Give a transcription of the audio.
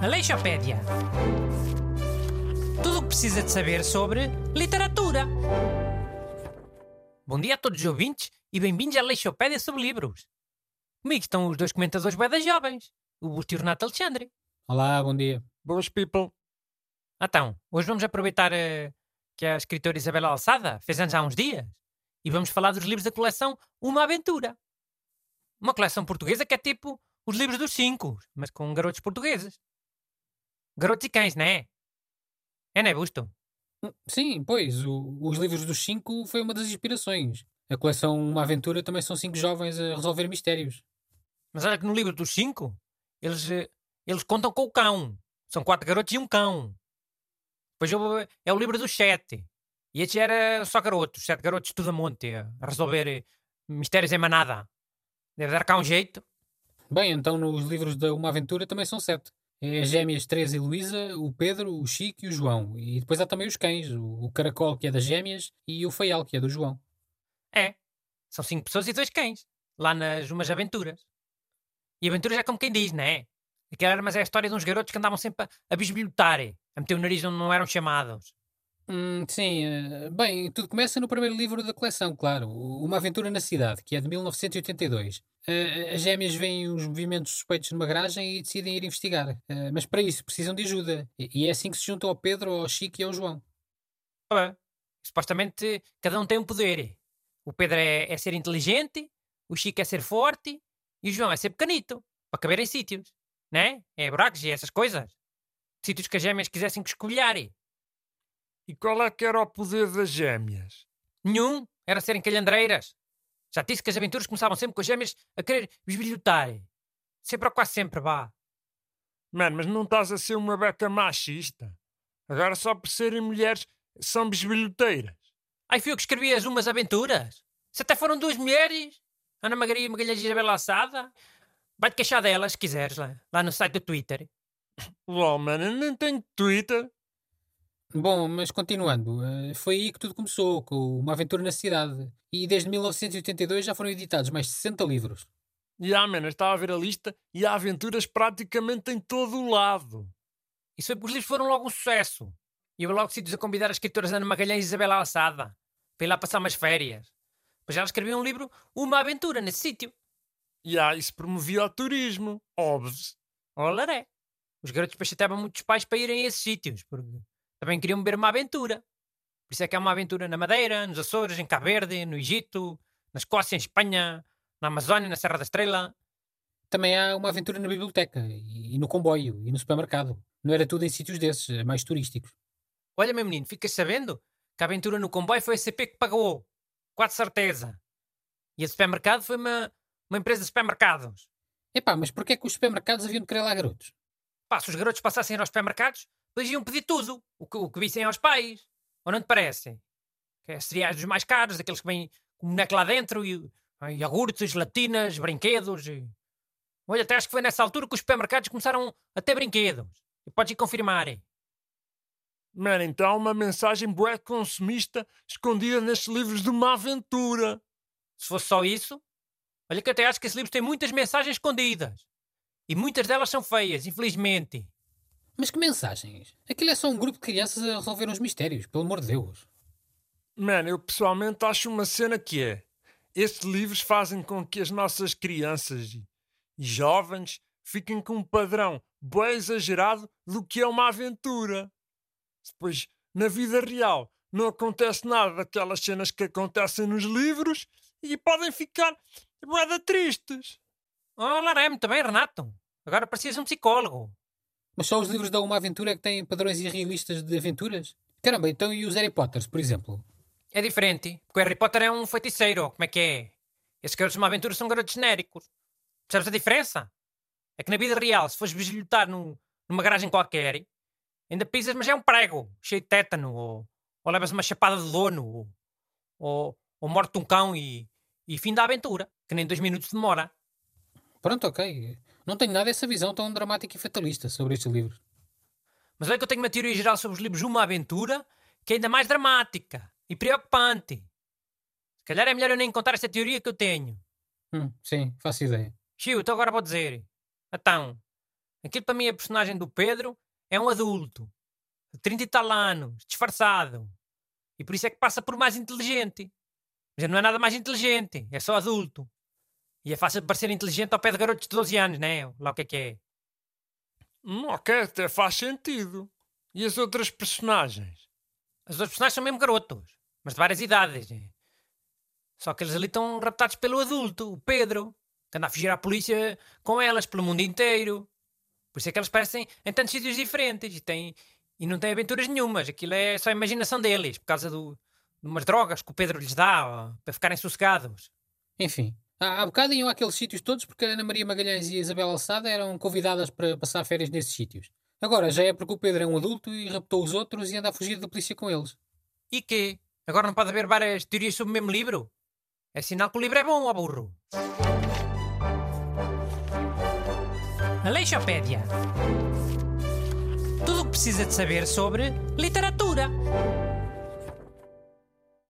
Aleixopédia. Tudo o que precisa de saber sobre literatura. Bom dia a todos os ouvintes e bem-vindos à Aleixopédia sobre livros. Comigo estão os dois comentadores bedas jovens, o Busto e o Renato Alexandre. Olá, bom dia. Boas people. Então, hoje vamos aproveitar eh, que a escritora Isabela Alçada fez anos há uns dias e vamos falar dos livros da coleção Uma Aventura. Uma coleção portuguesa que é tipo os livros dos cinco, mas com garotos portugueses. Garotos e cães, não é? É, não é, Busto? Sim, pois, o- os livros dos cinco foi uma das inspirações. A coleção Uma Aventura também são cinco jovens a resolver mistérios. Mas olha que no livro dos cinco, eles, eh, eles contam com o cão. São quatro garotos e um cão. Depois eu- é o livro dos sete. E este era só garotos, sete garotos tudo a monte, a resolver eh, mistérios em manada. Deve dar cá um jeito. Bem, então nos livros da Uma Aventura também são sete. É as gêmeas Teresa e Luísa, o Pedro, o Chico e o João. E depois há também os cães, o, Caracol, que é das gêmeas, e o Feial, que é do João. É. São cinco pessoas e dois cães. Lá nas umas aventuras. E aventuras é como quem diz, não é? Aquela era, mas é a história de uns garotos que andavam sempre a, a bisbilhotar, a meter o nariz onde não eram chamados. Hum, sim, eh, bem, tudo começa no primeiro livro da coleção, claro. Uma Aventura na Cidade, que é de 1982. Eh, as gêmeas veem uns movimentos suspeitos numa garagem e decidem ir investigar. Eh, mas para isso precisam de ajuda. E é assim que se juntam ao Pedro, ao Chico e ao João. Ah, Supostamente cada um tem um poder. O Pedro é, é ser inteligente, o Chico é ser forte e o João é ser pequenito, para caber em sítios. Né? É buracos e essas coisas. Sítios que as gêmeas quisessem que escolherem. E qual é que era o poder das gêmeas? Nenhum era serem calhandreiras. Já disse que as aventuras começavam sempre com as gêmeas a querer bisbilhotar. Sempre ou quase sempre, vá. Mano, mas não estás a ser uma beca machista. Agora só por serem mulheres são bisbilhoteiras. Aí fui eu que escrevi as umas aventuras. Se até foram duas mulheres. Ana Maria Magalhães e Isabel Assada. Vai-te queixar delas, se quiseres, lá, lá no site do Twitter. LOL, mano, eu nem tenho Twitter. Bom, mas continuando, eh, foi aí que tudo começou, com Uma Aventura na Cidade. E desde 1982 já foram editados mais de 60 livros. E ah, mano, eu estava a ver a lista e há aventuras praticamente em todo o lado. Isso foi porque os livros foram logo um sucesso. E eu logo sítios a convidar as escritoras Ana Magalhães e Isabel Assada para ir lá passar umas férias. Pois elas escreviam um livro, Uma Aventura, nesse sítio. E ah, isso promovia o turismo. Óbvio. Olaré. Os garotos depois chateavam muitos pais para irem a esses sítios, porque também queriam ver uma aventura. Por isso é que há uma aventura na Madeira, nos Açores, em Cabo Verde, no Egito, na Escócia, em Espanha, na Amazónia, na Serra da Estrela. Também há uma aventura na biblioteca, e, no comboio, e no supermercado. Não era tudo em sítios desses, eh, mais turísticos. Olha, meu menino, ficas sabendo que a aventura no comboio foi a CP que pagou. Quase certeza. E a supermercado foi uma, uma empresa de supermercados. Epá, mas porquê é que os supermercados haviam de querer lá garotos? Pá, se os garotos passassem aos supermercados, eles iam pedir tudo. O que, o que vissem aos pais. Ou não te parece? Que é cereais dos mais caros, aqueles que vêm com boneco lá dentro, e, e iogurtes, gelatinas, brinquedos. E... Olha, até acho que foi nessa altura que os supermercados começaram a ter brinquedos. E podes ir confirmar. Mano, então há uma mensagem bué consumista escondida nestes livros de uma aventura. Se fosse só isso, olha que até acho que esse livro tem muitas mensagens escondidas. E muitas delas são feias, infelizmente. Mas que mensagens? Aquilo é só um grupo de crianças a resolver uns mistérios, pelo amor de Deus. Mano, eu pessoalmente acho uma cena que é. Estes livros fazem com que as nossas crianças e, jovens fiquem com um padrão bem exagerado do que é uma aventura. Depois, na vida real, não acontece nada daquelas cenas que acontecem nos livros e podem ficar bué tristes. Olá, é muito bem, Renato. Agora parecias um psicólogo. Mas só os livros da Uma Aventura é que têm padrões irrealistas de aventuras? Caramba, então e os Harry Potters, por exemplo? É diferente, porque o Harry Potter é um feiticeiro, como é que é? Esses garotos de uma aventura são garotos genéricos. Percebes a diferença? É que na vida real, se fores bisbilhotar num, numa garagem qualquer, ainda pisas, mas é um prego, cheio de tétano, ou, ou levas uma chapada de lono, ou, ou, ou morte um cão e, e fim da aventura, que nem dois minutos demora. Pronto, ok. Não tenho nada essa visão tão dramática e fatalista sobre estes livros. Mas olha que eu tenho uma teoria geral sobre os livros Uma Aventura, que é ainda mais dramática e preocupante. Se calhar é melhor eu nem contar esta teoria que eu tenho. Hum, sim, faço ideia. Chiu, então agora vou dizer. Então, aquilo para mim a personagem do Pedro é um adulto, de 30 e tal anos, disfarçado. E por isso é que passa por mais inteligente. Mas não é nada mais inteligente, é só adulto. E é fácil de parecer inteligente ao pé de garotos de 12 anos, né? Lá o que é que é. Hum, ok, até faz sentido. E as outras personagens? As duas personagens são mesmo garotos, mas de várias idades. né? Só que eles ali estão raptados pelo adulto, o Pedro, que anda a fugir à polícia com elas pelo mundo inteiro. Por isso é que eles parecem em tantos sítios diferentes e, têm, e não têm aventuras nenhumas. Aquilo é só a imaginação deles, por causa do, de umas drogas que o Pedro lhes dá ó, para ficarem sossegados. Enfim, há, há bocado iam àqueles sítios todos porque a Ana Maria Magalhães e a Isabel Alçada eram convidadas para passar férias nesses sítios. Agora já é porque o Pedro é um adulto e raptou os outros e anda a fugir da polícia com eles. E quê? Agora não pode haver várias teorias sobre o mesmo livro? É sinal que o livro é bom, ó burro. Aleixopédia. Tudo o que precisa de saber sobre literatura.